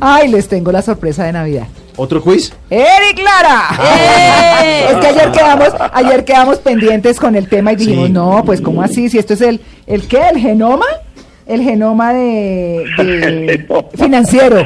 Ay, les tengo la sorpresa de Navidad. ¿Otro quiz? ¡Eric Lara! Es que ayer quedamos, ayer quedamos pendientes con el tema y dijimos, Sí. no, pues ¿cómo así? Si esto es el, ¿el qué? ¿El genoma? El genoma de, de financiero.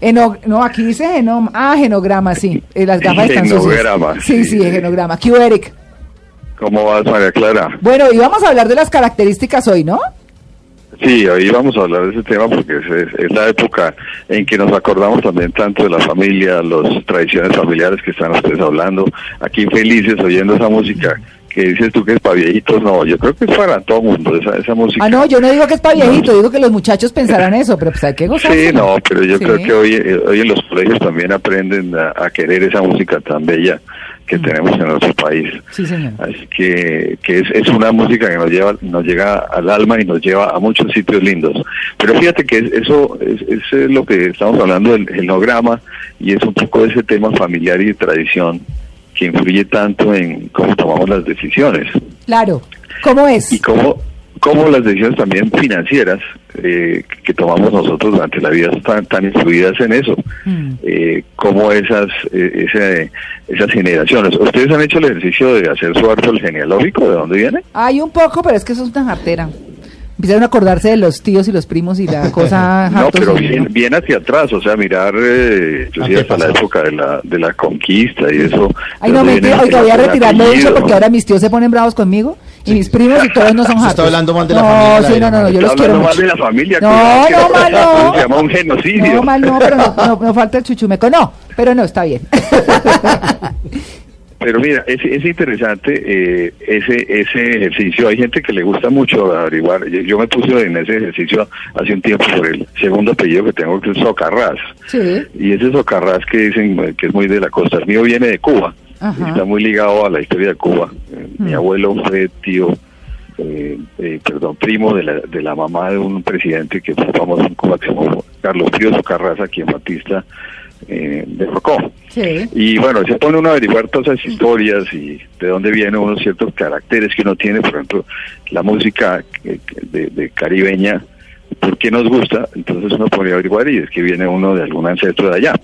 Eno- no, aquí dice genoma. Ah, genograma, sí. Eh, Las gafas están sucias. Genograma, Sí, sí. genograma. ¿Qué Eric? ¿Cómo vas, María Clara? Bueno, íbamos a hablar de las características hoy, ¿no? Sí, hoy vamos a hablar de ese tema porque es, es- la época en que nos acordamos también tanto de la familia, las tradiciones familiares que están ustedes hablando, aquí felices oyendo esa música que dices tú que es para viejitos, no, yo creo que es para todo mundo esa, esa música. Ah, no, yo no digo que es para viejito, digo que los muchachos pensarán eso, pero pues hay que gozar. Sí, no, pero yo Sí. creo que hoy, eh, hoy en los colegios también aprenden a, a querer esa música tan bella que tenemos en nuestro país. Sí, señor. Así que, que es, es una música que nos lleva, nos llega al alma y nos lleva a muchos sitios lindos. Pero fíjate que es- eso es, es, lo que estamos hablando del genograma y es un poco ese tema familiar y de tradición que influye tanto en cómo tomamos las decisiones Claro. ¿Cómo es? y cómo, cómo las decisiones también financieras eh, que tomamos nosotros durante la vida están tan influidas en eso. Mm. Eh, cómo esas, eh, ese- esas generaciones. ¿Ustedes han hecho el ejercicio de hacer su árbol genealógico? ¿De dónde viene? Hay un poco, pero es que eso es una jartera. Empiezan a acordarse de los tíos y los primos y la cosa No, pero bien, bien hacia atrás, o sea, mirar, eh, inclusive hasta la época de la, de la conquista y eso. Ay, no, mentira, oiga, voy a retirarme de eso porque ahora mis tíos se ponen bravos conmigo y mis primos y todos no son Se está hablando mal de la no, familia, sí, no, no, no, yo los quiero hablando mal de la familia. No, no, mal no. Se llama un genocidio. No, mal no, pero no, no, no falta el chuchumeco. No, pero no, está bien. Pero mira, es, es interesante eh, ese ese ejercicio. Hay gente que le gusta mucho averiguar. Yo, yo me puse en ese ejercicio hace un tiempo por el segundo apellido que tengo, que es Socarrás. Sí. Y ese Socarrás que dicen que es muy de la costa. El mío viene de Cuba. Ajá. Está muy ligado a la historia de Cuba. Eh, Mi Mm. abuelo fue tío, eh, eh, perdón, primo de la, de la mamá de un presidente que fue famoso en Cuba, que se llamó Carlos Pío Socarrás, a quien Batista eh, derrocó. Sí. Y bueno, se pone uno a averiguar todas esas historias y de dónde vienen unos ciertos caracteres que uno tiene, por ejemplo, la música eh, de, de caribeña, ¿por qué nos gusta? Entonces uno podría averiguar y es que viene uno de algún ancestro de allá.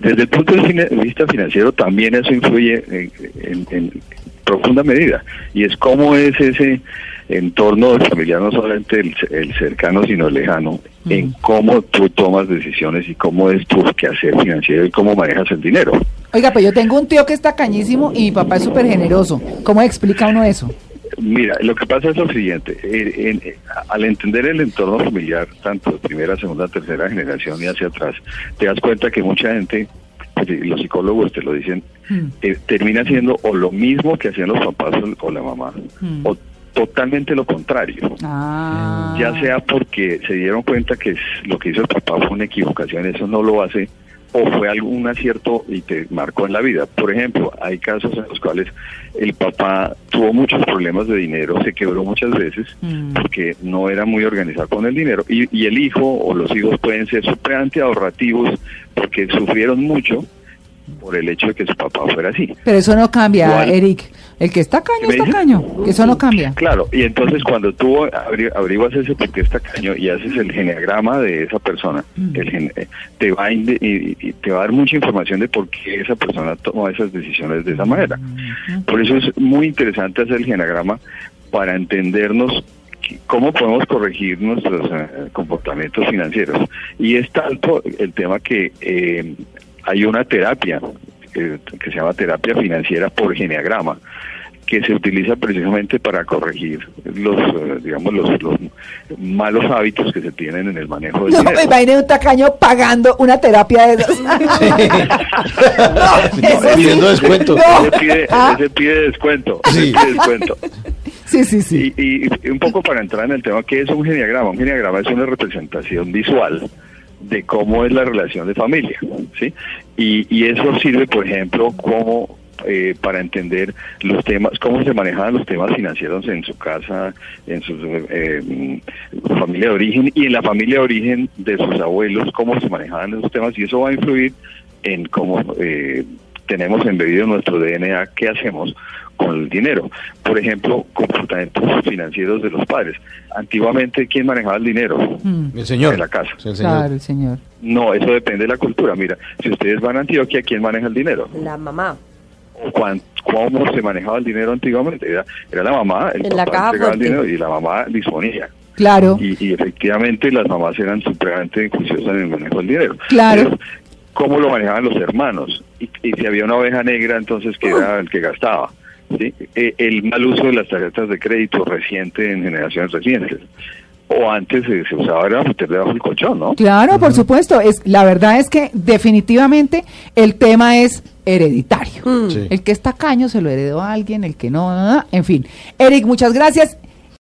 Desde el punto de vista financiero también eso influye en, en- en profunda medida y es cómo es ese entorno familiar, no solamente el, el cercano sino el lejano, en cómo tú tomas decisiones y cómo es tu quehacer financiero y cómo manejas el dinero. Oiga, pues yo tengo un tío que está cañísimo y mi papá es súper generoso. ¿Cómo explica uno eso? Mira, lo que pasa es lo siguiente, eh, en- eh, al entender el entorno familiar, tanto de primera, segunda, tercera generación y hacia atrás, te das cuenta que mucha gente, pues, y los psicólogos te lo dicen, Mm. eh, termina haciendo o lo mismo que hacían los papás o, o la mamá, Mm. o totalmente lo contrario. Ah. Ya sea porque se dieron cuenta que lo que hizo el papá fue una equivocación, eso no lo hace, o fue algún acierto y te marcó en la vida. Por ejemplo, hay casos en los cuales el papá tuvo muchos problemas de dinero, se quebró muchas veces Mm. porque no era muy organizado con el dinero y, y el hijo o los hijos pueden ser supremamente ahorrativos porque sufrieron mucho por el hecho de que su papá fuera así. Pero eso no cambia. Eric. El que está caño, ¿Me está caño. Eso no cambia. Claro, y entonces cuando tú averiguas ese por qué está caño y haces el geneagrama de esa persona, Mm. el eh, te, va a inde- y- te va a dar mucha información de por qué esa persona toma esas decisiones de esa manera. Mm. Por eso es muy interesante hacer el geneagrama para entendernos cómo podemos corregir nuestros eh, comportamientos financieros. Y es tanto el tema que eh, hay una terapia eh, que se llama terapia financiera por geneagrama que se utiliza precisamente para corregir los, eh, digamos, los, los malos hábitos que se tienen en el manejo del No, dinero. me imaginé un tacaño pagando una terapia de esas. no. Pidiendo descuento. No. Ese pide, Ah, ese pide descuento. Sí. pide descuento. sí, sí, sí. Y, y- y un poco para entrar en el tema, ¿qué es un geniagrama? Un geniagrama es una representación visual de cómo es la relación de familia, ¿sí? Y, y eso sirve, por ejemplo, como eh, para entender los temas, cómo se manejaban los temas financieros en su casa, en su eh, familia de origen y en la familia de origen de sus abuelos, cómo se manejaban esos temas y eso va a influir en cómo eh, tenemos embebido en nuestro DNA qué hacemos con el dinero. Por ejemplo, comportamientos financieros de los padres. Antiguamente, ¿quién manejaba el dinero? El señor. En la casa. El señor. Claro, el señor. No, eso depende de la cultura. Mira, si ustedes van a Antioquia, ¿quién maneja el dinero? La mamá. ¿Cómo se manejaba el dinero antiguamente? Era, era la mamá, el En la papá caja entregaba el fuerte. dinero y la mamá disponía. Claro. Y, y efectivamente las mamás eran supremamente juiciosas en el manejo del dinero. Claro. Pero, ¿Cómo lo manejaban los hermanos? Y, y si había una oveja negra, entonces que era el que gastaba. ¿sí? Eh, el mal uso de las tarjetas de crédito reciente en generaciones recientes. O antes se usaba era meter debajo del colchón, ¿no? Claro, por supuesto. Es, la verdad es que definitivamente el tema es hereditario. Sí. El que está caño se lo heredó a alguien, el que no, no, no, en fin. Eric, muchas gracias.